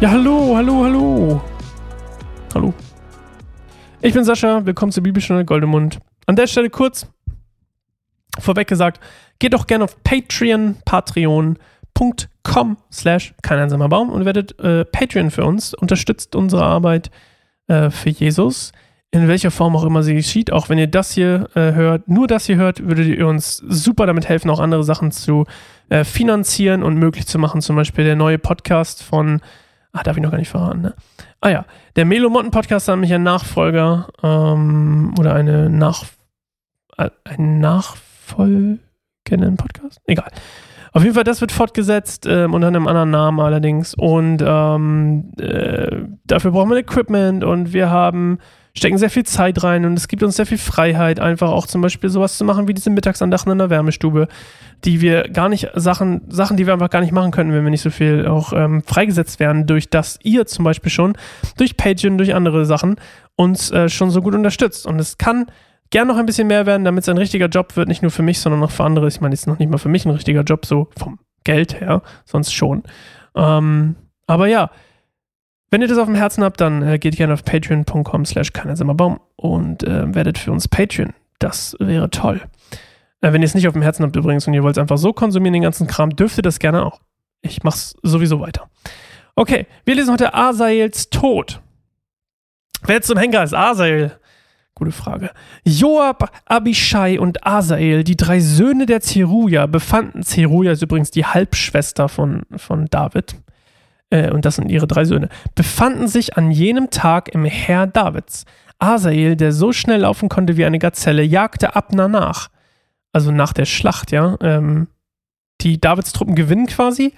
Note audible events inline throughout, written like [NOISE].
Ja, hallo, hallo, hallo. Hallo. Ich bin Sascha, willkommen zur Bibelstunde Goldemund. An der Stelle kurz vorweg gesagt, geht doch gerne auf Patreon, patreon.com slash kein einsamer Baum und werdet äh, Patreon für uns, unterstützt unsere Arbeit äh, für Jesus, in welcher Form auch immer sie geschieht. Auch wenn ihr das hier äh, hört, nur das hier hört, würdet ihr uns super damit helfen, auch andere Sachen zu äh, finanzieren und möglich zu machen. Zum Beispiel der neue Podcast von Ah, darf ich noch gar nicht verraten, ne? Ah ja, der Melo Motten Podcast hat nämlich einen Nachfolger ähm, oder eine Nach äh, einen nachfolgenden Podcast? Egal. Auf jeden Fall, das wird fortgesetzt ähm, unter einem anderen Namen allerdings. Und ähm, äh, dafür brauchen wir Equipment und wir haben stecken sehr viel Zeit rein und es gibt uns sehr viel Freiheit, einfach auch zum Beispiel sowas zu machen wie diese Mittagsandachten in der Wärmestube, die wir gar nicht, Sachen, Sachen, die wir einfach gar nicht machen könnten, wenn wir nicht so viel auch ähm, freigesetzt wären, durch das ihr zum Beispiel schon, durch Patreon, durch andere Sachen, uns äh, schon so gut unterstützt. Und es kann gern noch ein bisschen mehr werden, damit es ein richtiger Job wird, nicht nur für mich, sondern auch für andere. Ich meine, es ist noch nicht mal für mich ein richtiger Job, so vom Geld her, sonst schon. Ähm, aber ja, wenn ihr das auf dem Herzen habt, dann äh, geht gerne auf patreon.com slash Baum und äh, werdet für uns Patreon. Das wäre toll. Äh, wenn ihr es nicht auf dem Herzen habt übrigens und ihr wollt es einfach so konsumieren, den ganzen Kram, dürft ihr das gerne auch. Ich mach's sowieso weiter. Okay, wir lesen heute Asaels Tod. Wer zum Henker ist Asael? Gute Frage. Joab, Abishai und Asael, die drei Söhne der Zeruja, befanden, Zeruja ist übrigens die Halbschwester von, von David, äh, und das sind ihre drei Söhne, befanden sich an jenem Tag im Heer Davids. Asael, der so schnell laufen konnte wie eine Gazelle, jagte Abner nach. Also nach der Schlacht, ja. Ähm, die Davids Truppen gewinnen quasi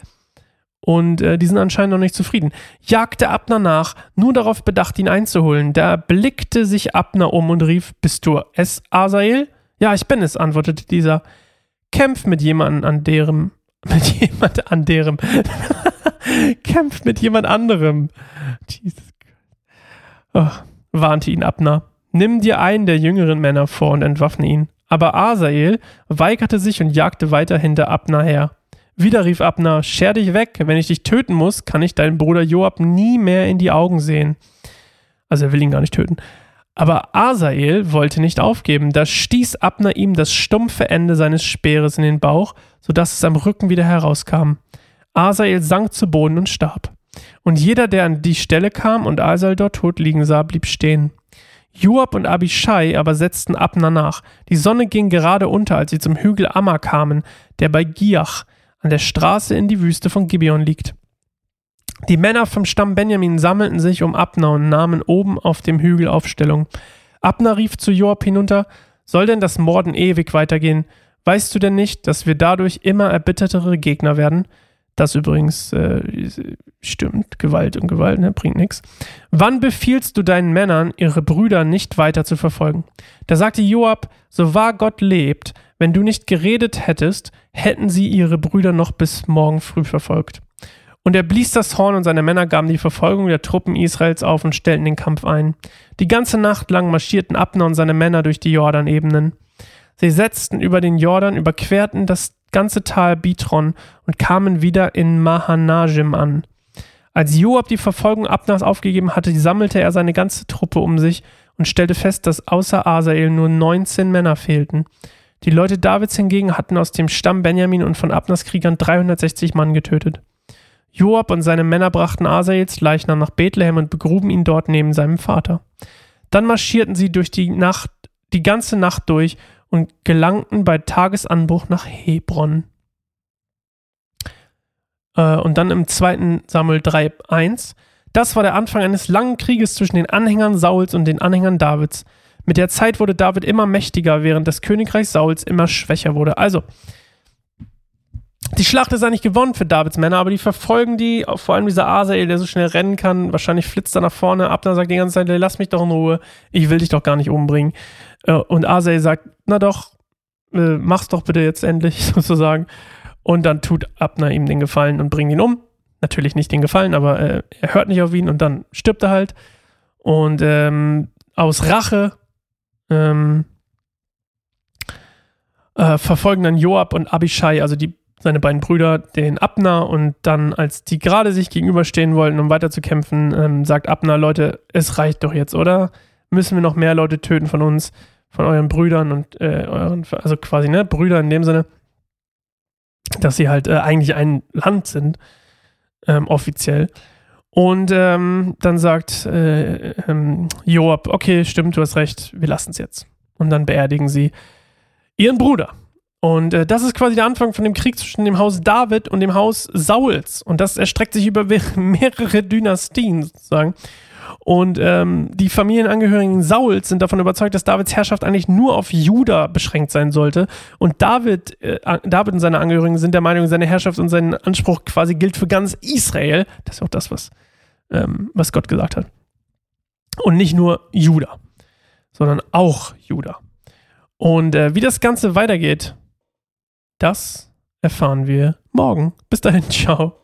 und äh, die sind anscheinend noch nicht zufrieden. Jagte Abner nach, nur darauf bedacht, ihn einzuholen. Da blickte sich Abner um und rief: Bist du es, Asael? Ja, ich bin es, antwortete dieser. Kämpf mit jemandem an deren. [LAUGHS] Mit jemand an deren. [LAUGHS] Kämpft mit jemand anderem. Jesus oh, warnte ihn Abner. Nimm dir einen der jüngeren Männer vor und entwaffne ihn. Aber Asael weigerte sich und jagte weiter hinter Abner her. Wieder rief Abner, scher dich weg, wenn ich dich töten muss, kann ich deinen Bruder Joab nie mehr in die Augen sehen. Also er will ihn gar nicht töten. Aber Asael wollte nicht aufgeben. Da stieß Abner ihm das stumpfe Ende seines Speeres in den Bauch, sodass es am Rücken wieder herauskam. Asael sank zu Boden und starb. Und jeder, der an die Stelle kam und Asael dort tot liegen sah, blieb stehen. Joab und Abishai aber setzten Abner nach. Die Sonne ging gerade unter, als sie zum Hügel Amma kamen, der bei Giach an der Straße in die Wüste von Gibeon liegt. Die Männer vom Stamm Benjamin sammelten sich um Abner und nahmen oben auf dem Hügel Aufstellung. Abner rief zu Joab hinunter: Soll denn das Morden ewig weitergehen? Weißt du denn nicht, dass wir dadurch immer erbittertere Gegner werden? Das übrigens äh, stimmt. Gewalt und Gewalt, ne, bringt nichts. Wann befiehlst du deinen Männern, ihre Brüder nicht weiter zu verfolgen? Da sagte Joab, so wahr Gott lebt, wenn du nicht geredet hättest, hätten sie ihre Brüder noch bis morgen früh verfolgt. Und er blies das Horn und seine Männer gaben die Verfolgung der Truppen Israels auf und stellten den Kampf ein. Die ganze Nacht lang marschierten Abner und seine Männer durch die Jordanebenen. Sie setzten über den Jordan, überquerten das ganze Tal Bitron und kamen wieder in Mahanajim an. Als Joab die Verfolgung Abners aufgegeben hatte, sammelte er seine ganze Truppe um sich und stellte fest, dass außer Asael nur 19 Männer fehlten. Die Leute Davids hingegen hatten aus dem Stamm Benjamin und von Abners Kriegern 360 Mann getötet. Joab und seine Männer brachten Asaels Leichnam nach Bethlehem und begruben ihn dort neben seinem Vater. Dann marschierten sie durch die Nacht, die ganze Nacht durch und gelangten bei Tagesanbruch nach Hebron. Äh, und dann im 2. Samuel 3,1. Das war der Anfang eines langen Krieges zwischen den Anhängern Sauls und den Anhängern Davids. Mit der Zeit wurde David immer mächtiger, während das Königreich Sauls immer schwächer wurde. Also, die Schlacht ist eigentlich gewonnen für Davids Männer, aber die verfolgen die, vor allem dieser Asael, der so schnell rennen kann. Wahrscheinlich flitzt er nach vorne. Abner sagt die ganze Zeit, lass mich doch in Ruhe. Ich will dich doch gar nicht umbringen. Äh, und Asael sagt, na doch, äh, mach's doch bitte jetzt endlich, [LAUGHS] sozusagen. Und dann tut Abner ihm den Gefallen und bringt ihn um. Natürlich nicht den Gefallen, aber äh, er hört nicht auf ihn und dann stirbt er halt. Und ähm, aus Rache ähm, äh, verfolgen dann Joab und Abishai, also die seine beiden Brüder, den Abner, und dann, als die gerade sich gegenüberstehen wollten, um weiterzukämpfen, ähm, sagt Abner, Leute, es reicht doch jetzt, oder? Müssen wir noch mehr Leute töten von uns, von euren Brüdern und äh, euren, also quasi, ne, Brüder in dem Sinne, dass sie halt äh, eigentlich ein Land sind, ähm, offiziell. Und ähm, dann sagt äh, ähm, Joab, okay, stimmt, du hast recht, wir lassen es jetzt. Und dann beerdigen sie ihren Bruder. Und äh, das ist quasi der Anfang von dem Krieg zwischen dem Haus David und dem Haus Sauls. Und das erstreckt sich über [LAUGHS] mehrere Dynastien sozusagen. Und ähm, die Familienangehörigen Sauls sind davon überzeugt, dass Davids Herrschaft eigentlich nur auf Juda beschränkt sein sollte. Und David, äh, David und seine Angehörigen sind der Meinung, seine Herrschaft und sein Anspruch quasi gilt für ganz Israel. Das ist auch das, was, ähm, was Gott gesagt hat. Und nicht nur Juda, sondern auch Juda. Und äh, wie das Ganze weitergeht, das erfahren wir morgen. Bis dahin, ciao.